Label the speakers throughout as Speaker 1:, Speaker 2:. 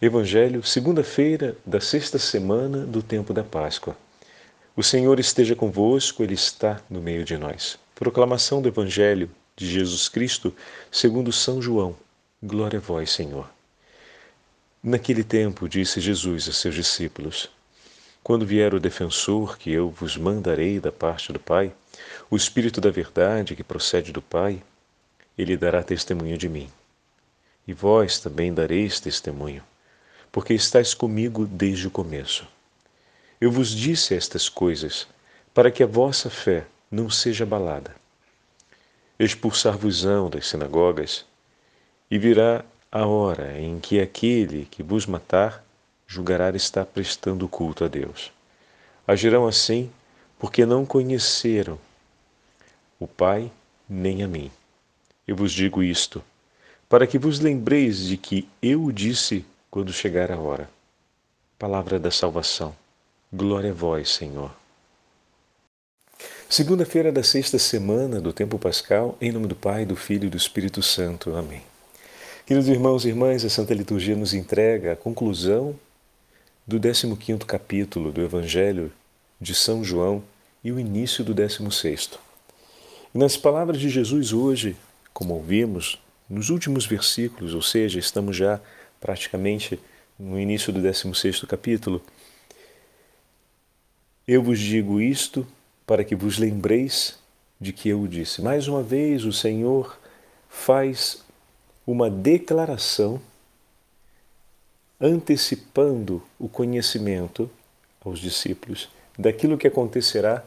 Speaker 1: Evangelho, segunda-feira da sexta semana do tempo da Páscoa. O Senhor esteja convosco, Ele está no meio de nós. Proclamação do Evangelho de Jesus Cristo, segundo São João. Glória a vós, Senhor. Naquele tempo, disse Jesus a seus discípulos: Quando vier o defensor que eu vos mandarei da parte do Pai, o Espírito da Verdade que procede do Pai, ele dará testemunho de mim. E vós também dareis testemunho porque estáis comigo desde o começo. Eu vos disse estas coisas para que a vossa fé não seja abalada. Expulsar-vos-ão das sinagogas, e virá a hora em que aquele que vos matar julgará estar prestando culto a Deus. Agirão assim porque não conheceram o Pai nem a mim. Eu vos digo isto, para que vos lembreis de que eu disse quando chegar a hora. Palavra da salvação. Glória a vós, Senhor. Segunda-feira da sexta semana do tempo pascal, em nome do Pai, do Filho e do Espírito Santo. Amém. Queridos irmãos e irmãs, a Santa Liturgia nos entrega a conclusão do 15º capítulo do Evangelho de São João e o início do 16º. E nas palavras de Jesus hoje, como ouvimos, nos últimos versículos, ou seja, estamos já praticamente no início do 16 capítulo. Eu vos digo isto para que vos lembreis de que eu o disse. Mais uma vez, o Senhor faz uma declaração antecipando o conhecimento aos discípulos daquilo que acontecerá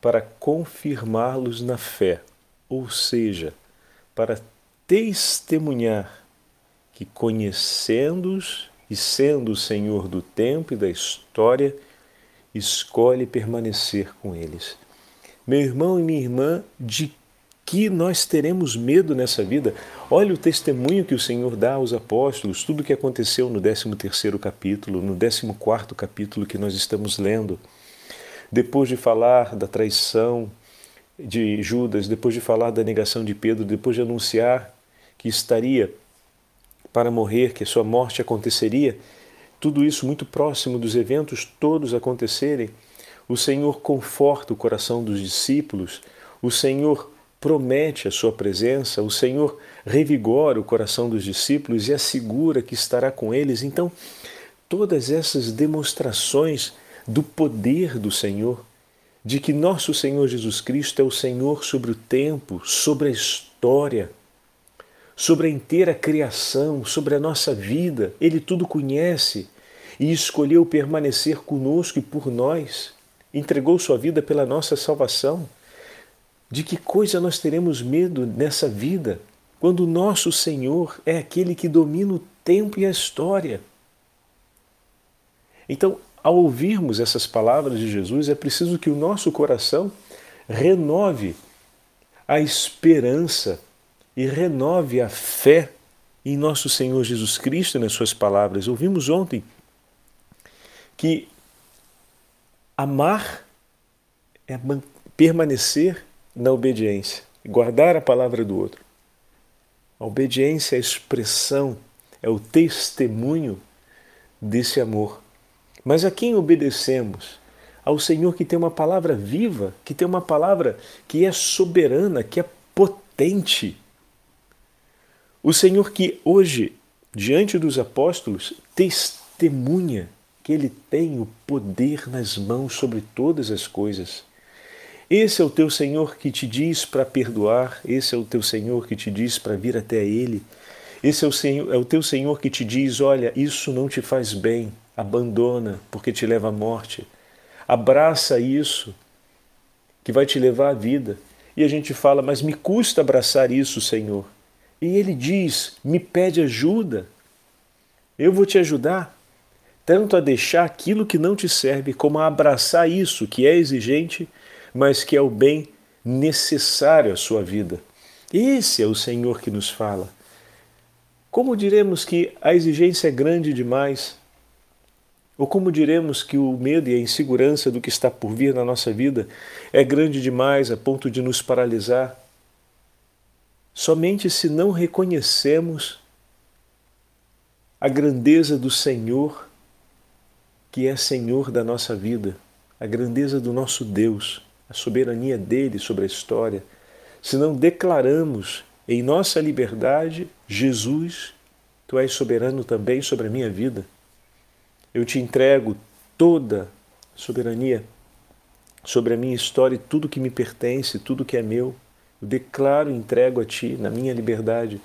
Speaker 1: para confirmá-los na fé, ou seja, para testemunhar que, conhecendo-os e sendo o Senhor do tempo e da história, escolhe permanecer com eles. Meu irmão e minha irmã, de que nós teremos medo nessa vida? Olha o testemunho que o Senhor dá aos apóstolos, tudo o que aconteceu no 13º capítulo, no 14º capítulo que nós estamos lendo. Depois de falar da traição de Judas, depois de falar da negação de Pedro, depois de anunciar que estaria para morrer, que a sua morte aconteceria, tudo isso muito próximo dos eventos todos acontecerem, o Senhor conforta o coração dos discípulos, o Senhor promete a sua presença, o Senhor revigora o coração dos discípulos e assegura que estará com eles. Então, todas essas demonstrações do poder do Senhor, de que nosso Senhor Jesus Cristo é o Senhor sobre o tempo, sobre a história, sobre a inteira criação, sobre a nossa vida. Ele tudo conhece e escolheu permanecer conosco e por nós. Entregou sua vida pela nossa salvação. De que coisa nós teremos medo nessa vida quando o nosso Senhor é aquele que domina o tempo e a história? Então, ao ouvirmos essas palavras de Jesus, é preciso que o nosso coração renove a esperança e renove a fé em nosso Senhor Jesus Cristo e nas suas palavras. Ouvimos ontem que amar é permanecer na obediência, guardar a palavra do outro. A obediência é a expressão, é o testemunho desse amor. Mas a quem obedecemos? Ao Senhor que tem uma palavra viva, que tem uma palavra que é soberana, que é potente, o Senhor que hoje, diante dos apóstolos, testemunha que ele tem o poder nas mãos sobre todas as coisas. Esse é o teu Senhor que te diz para perdoar, esse é o teu Senhor que te diz para vir até Ele. Esse é o, Senhor, é o teu Senhor que te diz: olha, isso não te faz bem, abandona, porque te leva à morte. Abraça isso, que vai te levar à vida. E a gente fala, mas me custa abraçar isso, Senhor. E ele diz: me pede ajuda, eu vou te ajudar, tanto a deixar aquilo que não te serve, como a abraçar isso que é exigente, mas que é o bem necessário à sua vida. Esse é o Senhor que nos fala. Como diremos que a exigência é grande demais? Ou como diremos que o medo e a insegurança do que está por vir na nossa vida é grande demais a ponto de nos paralisar? Somente se não reconhecemos a grandeza do Senhor, que é Senhor da nossa vida, a grandeza do nosso Deus, a soberania dele sobre a história, se não declaramos em nossa liberdade, Jesus, tu és soberano também sobre a minha vida. Eu te entrego toda a soberania sobre a minha história e tudo que me pertence, tudo que é meu. Eu declaro entrego a ti na minha liberdade.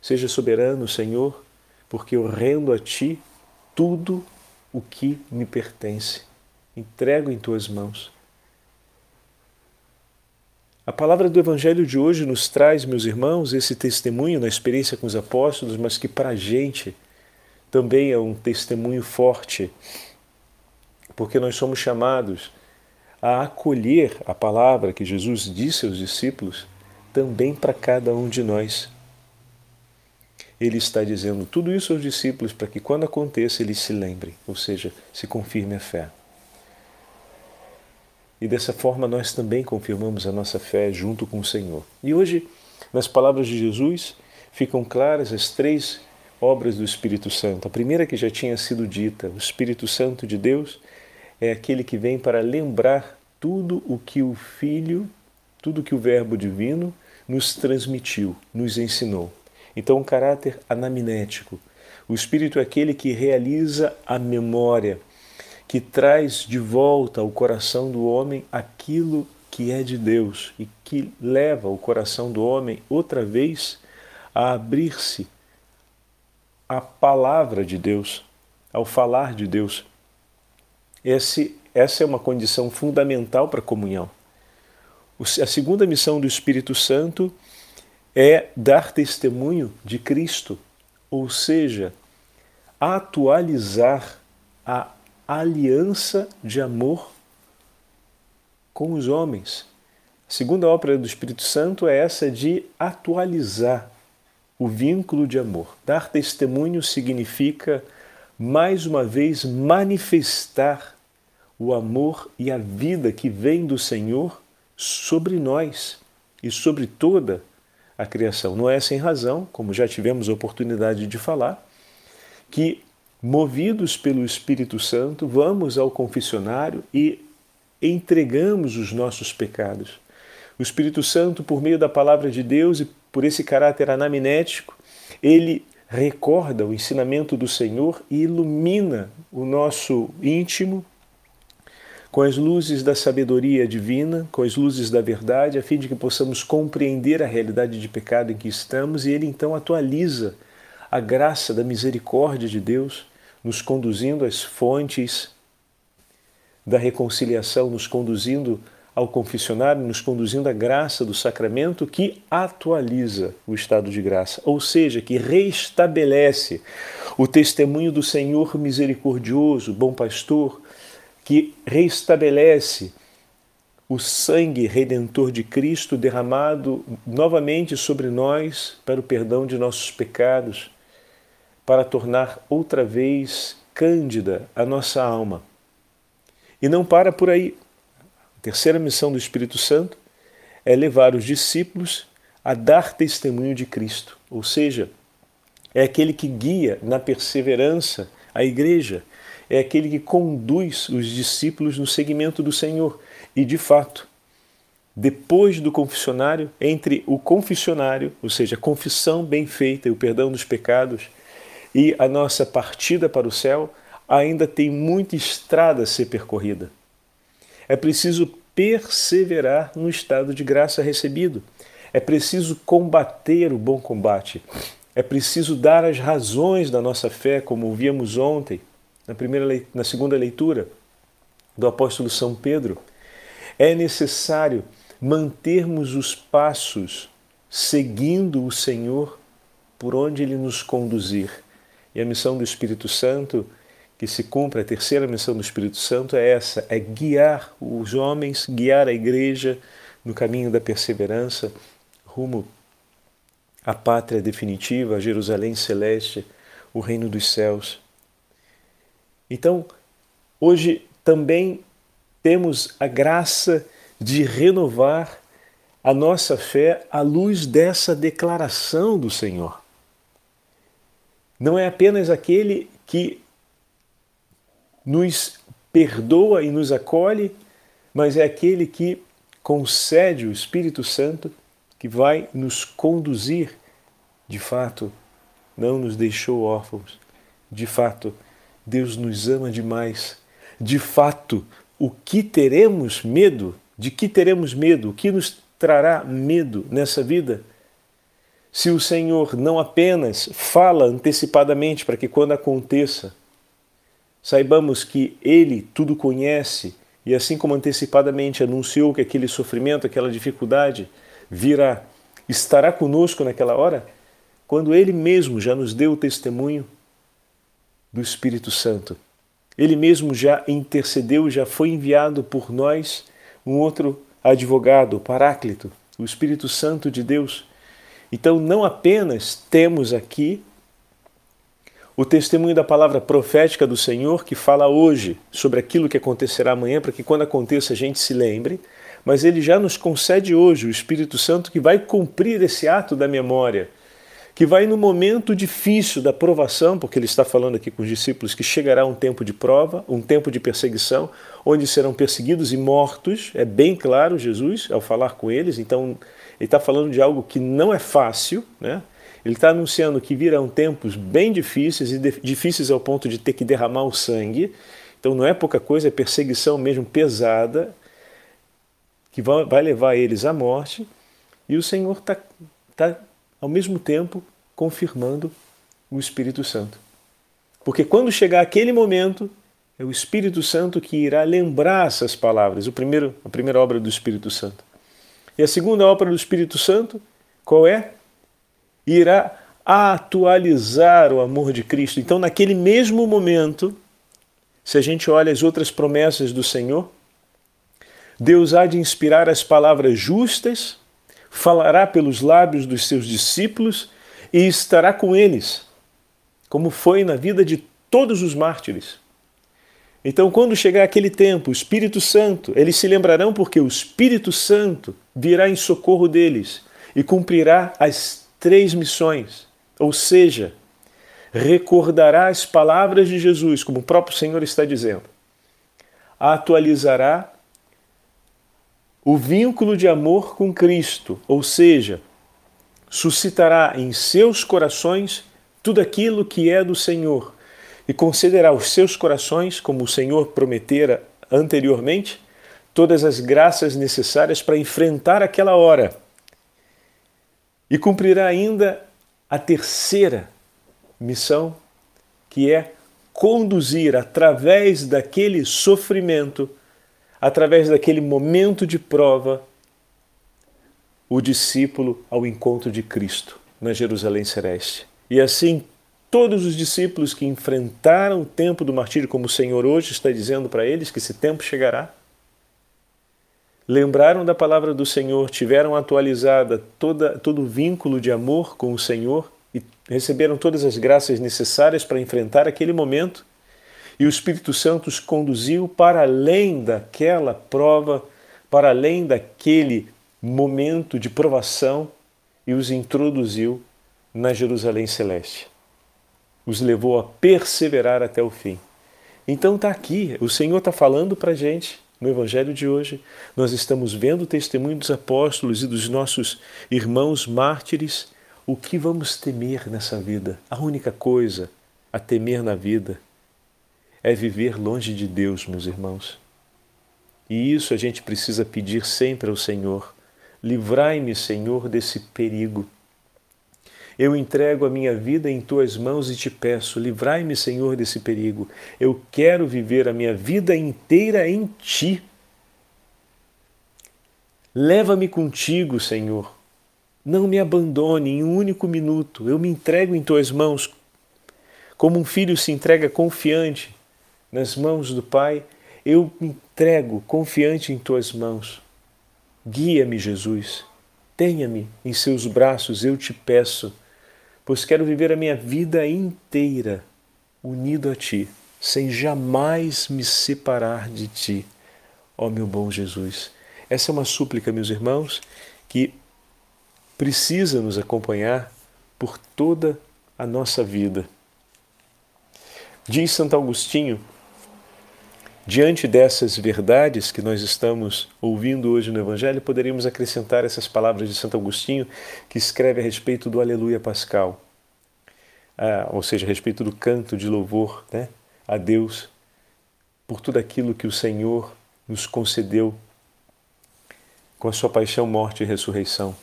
Speaker 1: Seja soberano, Senhor, porque eu rendo a ti tudo o que me pertence. Entrego em tuas mãos. A palavra do Evangelho de hoje nos traz, meus irmãos, esse testemunho na experiência com os apóstolos, mas que para a gente também é um testemunho forte, porque nós somos chamados a acolher a palavra que Jesus disse aos discípulos também para cada um de nós. Ele está dizendo tudo isso aos discípulos para que quando aconteça eles se lembrem, ou seja, se confirme a fé. E dessa forma nós também confirmamos a nossa fé junto com o Senhor. E hoje, nas palavras de Jesus, ficam claras as três obras do Espírito Santo. A primeira que já tinha sido dita, o Espírito Santo de Deus é aquele que vem para lembrar tudo o que o Filho, tudo que o Verbo divino nos transmitiu, nos ensinou. Então, um caráter anaminético. O Espírito é aquele que realiza a memória, que traz de volta ao coração do homem aquilo que é de Deus e que leva o coração do homem outra vez a abrir-se à palavra de Deus, ao falar de Deus. Esse, essa é uma condição fundamental para a comunhão. A segunda missão do Espírito Santo é dar testemunho de Cristo, ou seja, atualizar a aliança de amor com os homens. A segunda obra do Espírito Santo é essa de atualizar o vínculo de amor. Dar testemunho significa mais uma vez manifestar o amor e a vida que vem do Senhor sobre nós e sobre toda a criação. Não é sem razão, como já tivemos oportunidade de falar, que movidos pelo Espírito Santo vamos ao confessionário e entregamos os nossos pecados. O Espírito Santo, por meio da palavra de Deus e por esse caráter anaminético, ele recorda o ensinamento do Senhor e ilumina o nosso íntimo com as luzes da sabedoria divina, com as luzes da verdade, a fim de que possamos compreender a realidade de pecado em que estamos, e ele então atualiza a graça da misericórdia de Deus, nos conduzindo às fontes da reconciliação, nos conduzindo ao confessionário, nos conduzindo à graça do sacramento que atualiza o estado de graça, ou seja, que restabelece o testemunho do Senhor misericordioso, bom pastor, que restabelece o sangue redentor de Cristo derramado novamente sobre nós para o perdão de nossos pecados, para tornar outra vez cândida a nossa alma. E não para por aí terceira missão do Espírito Santo é levar os discípulos a dar testemunho de Cristo, ou seja, é aquele que guia na perseverança a igreja, é aquele que conduz os discípulos no seguimento do Senhor. E de fato, depois do confessionário, entre o confessionário, ou seja, a confissão bem feita e o perdão dos pecados, e a nossa partida para o céu, ainda tem muita estrada a ser percorrida. É preciso perseverar no estado de graça recebido. É preciso combater o bom combate. É preciso dar as razões da nossa fé, como ouvimos ontem, na, primeira, na segunda leitura do apóstolo São Pedro. É necessário mantermos os passos seguindo o Senhor por onde Ele nos conduzir. E a missão do Espírito Santo que se cumpre, a terceira missão do Espírito Santo é essa: é guiar os homens, guiar a igreja no caminho da perseverança rumo à pátria definitiva, a Jerusalém celeste, o reino dos céus. Então, hoje também temos a graça de renovar a nossa fé à luz dessa declaração do Senhor. não é apenas aquele que nos perdoa e nos acolhe, mas é aquele que concede o Espírito Santo que vai nos conduzir, de fato, não nos deixou órfãos. De fato, Deus nos ama demais. De fato, o que teremos medo? De que teremos medo? O que nos trará medo nessa vida? Se o Senhor não apenas fala antecipadamente para que quando aconteça, saibamos que Ele tudo conhece e assim como antecipadamente anunciou que aquele sofrimento, aquela dificuldade virá, estará conosco naquela hora, quando Ele mesmo já nos deu o testemunho do Espírito Santo. Ele mesmo já intercedeu, já foi enviado por nós um outro advogado, o Paráclito, o Espírito Santo de Deus. Então, não apenas temos aqui o testemunho da palavra profética do Senhor que fala hoje sobre aquilo que acontecerá amanhã, para que quando aconteça a gente se lembre, mas ele já nos concede hoje o Espírito Santo que vai cumprir esse ato da memória que vai no momento difícil da provação, porque ele está falando aqui com os discípulos que chegará um tempo de prova, um tempo de perseguição, onde serão perseguidos e mortos. É bem claro Jesus ao falar com eles, então ele está falando de algo que não é fácil, né? Ele está anunciando que virão tempos bem difíceis e difíceis ao ponto de ter que derramar o sangue. Então não é pouca coisa, é perseguição mesmo pesada que vai levar eles à morte. E o Senhor está tá ao mesmo tempo confirmando o Espírito Santo. Porque quando chegar aquele momento, é o Espírito Santo que irá lembrar essas palavras, o primeiro, a primeira obra do Espírito Santo. E a segunda obra do Espírito Santo, qual é? Irá atualizar o amor de Cristo. Então, naquele mesmo momento, se a gente olha as outras promessas do Senhor, Deus há de inspirar as palavras justas falará pelos lábios dos seus discípulos e estará com eles, como foi na vida de todos os mártires. Então, quando chegar aquele tempo, o Espírito Santo, eles se lembrarão porque o Espírito Santo virá em socorro deles e cumprirá as três missões, ou seja, recordará as palavras de Jesus, como o próprio Senhor está dizendo, atualizará o vínculo de amor com Cristo, ou seja, suscitará em seus corações tudo aquilo que é do Senhor. E concederá aos seus corações, como o Senhor prometera anteriormente, todas as graças necessárias para enfrentar aquela hora. E cumprirá ainda a terceira missão, que é conduzir através daquele sofrimento através daquele momento de prova, o discípulo ao encontro de Cristo na Jerusalém Celeste. E assim, todos os discípulos que enfrentaram o tempo do martírio, como o Senhor hoje está dizendo para eles que esse tempo chegará, lembraram da palavra do Senhor, tiveram atualizada toda, todo o vínculo de amor com o Senhor e receberam todas as graças necessárias para enfrentar aquele momento e o Espírito Santo os conduziu para além daquela prova, para além daquele momento de provação e os introduziu na Jerusalém Celeste. Os levou a perseverar até o fim. Então está aqui, o Senhor está falando para a gente no Evangelho de hoje. Nós estamos vendo o testemunho dos apóstolos e dos nossos irmãos mártires. O que vamos temer nessa vida? A única coisa a temer na vida é viver longe de Deus, meus irmãos. E isso a gente precisa pedir sempre ao Senhor. Livrai-me, Senhor, desse perigo. Eu entrego a minha vida em tuas mãos e te peço, livrai-me, Senhor, desse perigo. Eu quero viver a minha vida inteira em ti. Leva-me contigo, Senhor. Não me abandone em um único minuto. Eu me entrego em tuas mãos, como um filho se entrega confiante nas mãos do Pai, eu me entrego confiante em tuas mãos. Guia-me, Jesus. Tenha-me em seus braços, eu te peço, pois quero viver a minha vida inteira unido a ti, sem jamais me separar de ti, ó meu bom Jesus. Essa é uma súplica, meus irmãos, que precisa nos acompanhar por toda a nossa vida. Diz Santo Agostinho, diante dessas verdades que nós estamos ouvindo hoje no Evangelho, poderíamos acrescentar essas palavras de Santo Agostinho, que escreve a respeito do Aleluia Pascal, ah, ou seja, a respeito do canto de louvor né, a Deus por tudo aquilo que o Senhor nos concedeu com a sua paixão, morte e ressurreição.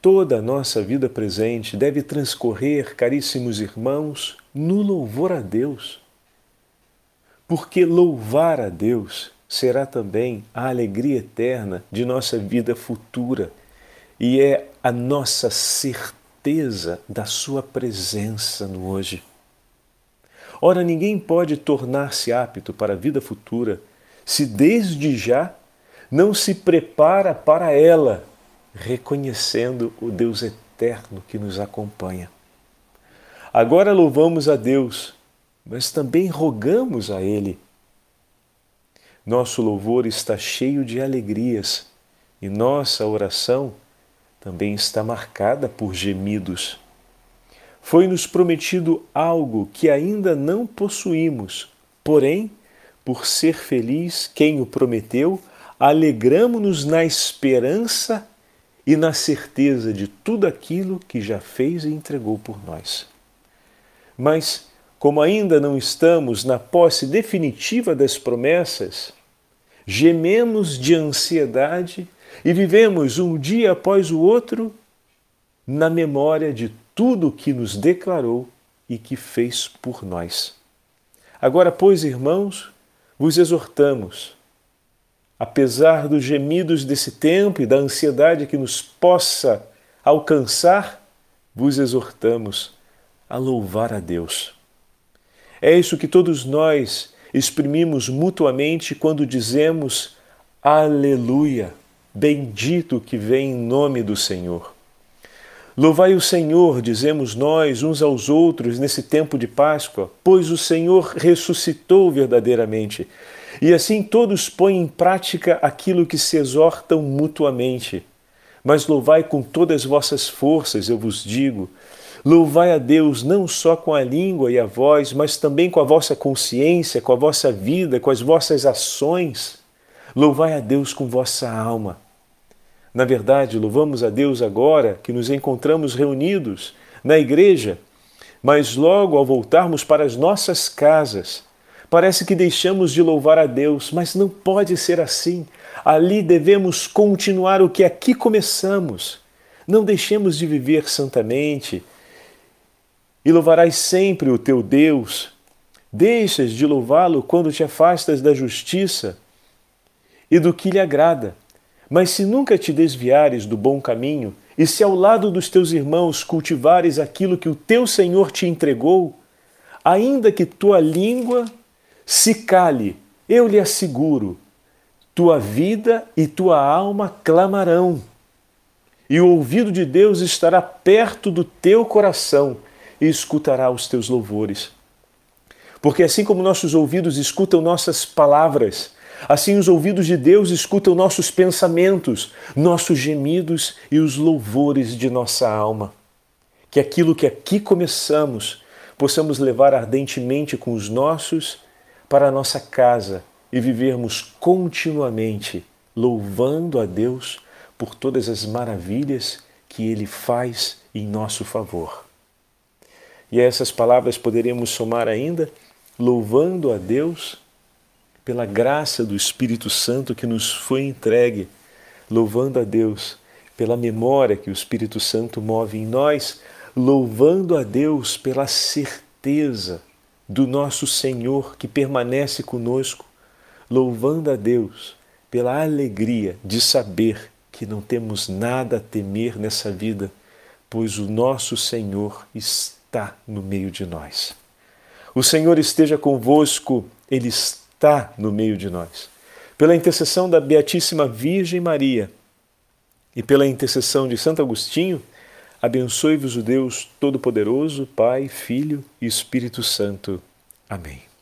Speaker 1: Toda a nossa vida presente deve transcorrer, caríssimos irmãos, no louvor a Deus. Porque louvar a Deus será também a alegria eterna de nossa vida futura e é a nossa certeza da Sua presença no hoje. Ora, ninguém pode tornar-se apto para a vida futura se desde já não se prepara para ela reconhecendo o Deus eterno que nos acompanha. Agora louvamos a Deus, mas também rogamos a Ele. Nosso louvor está cheio de alegrias e nossa oração também está marcada por gemidos. Foi-nos prometido algo que ainda não possuímos, porém, por ser feliz quem o prometeu, alegramo-nos na esperança e na certeza de tudo aquilo que já fez e entregou por nós. Mas, como ainda não estamos na posse definitiva das promessas, gememos de ansiedade e vivemos um dia após o outro na memória de tudo o que nos declarou e que fez por nós. Agora, pois, irmãos, vos exortamos apesar dos gemidos desse tempo e da ansiedade que nos possa alcançar, vos exortamos a louvar a Deus. É isso que todos nós exprimimos mutuamente quando dizemos Aleluia, bendito que vem em nome do Senhor. Louvai o Senhor, dizemos nós uns aos outros nesse tempo de Páscoa, pois o Senhor ressuscitou verdadeiramente e assim todos põem em prática aquilo que se exortam mutuamente. Mas louvai com todas as vossas forças, eu vos digo. Louvai a Deus não só com a língua e a voz, mas também com a vossa consciência, com a vossa vida, com as vossas ações. Louvai a Deus com vossa alma. Na verdade, louvamos a Deus agora que nos encontramos reunidos na igreja, mas logo ao voltarmos para as nossas casas, Parece que deixamos de louvar a Deus, mas não pode ser assim. Ali devemos continuar o que aqui começamos. Não deixemos de viver santamente. E louvarás sempre o teu Deus. Deixas de louvá-lo quando te afastas da justiça e do que lhe agrada. Mas se nunca te desviares do bom caminho, e se ao lado dos teus irmãos cultivares aquilo que o teu Senhor te entregou, ainda que tua língua se cale, eu lhe asseguro, tua vida e tua alma clamarão, e o ouvido de Deus estará perto do teu coração e escutará os teus louvores. Porque assim como nossos ouvidos escutam nossas palavras, assim os ouvidos de Deus escutam nossos pensamentos, nossos gemidos e os louvores de nossa alma. Que aquilo que aqui começamos possamos levar ardentemente com os nossos para a nossa casa e vivermos continuamente louvando a Deus por todas as maravilhas que Ele faz em nosso favor. E a essas palavras poderemos somar ainda louvando a Deus pela graça do Espírito Santo que nos foi entregue, louvando a Deus pela memória que o Espírito Santo move em nós, louvando a Deus pela certeza do nosso Senhor que permanece conosco, louvando a Deus pela alegria de saber que não temos nada a temer nessa vida, pois o nosso Senhor está no meio de nós. O Senhor esteja convosco, Ele está no meio de nós. Pela intercessão da Beatíssima Virgem Maria e pela intercessão de Santo Agostinho, Abençoe-vos o Deus Todo-Poderoso, Pai, Filho e Espírito Santo. Amém.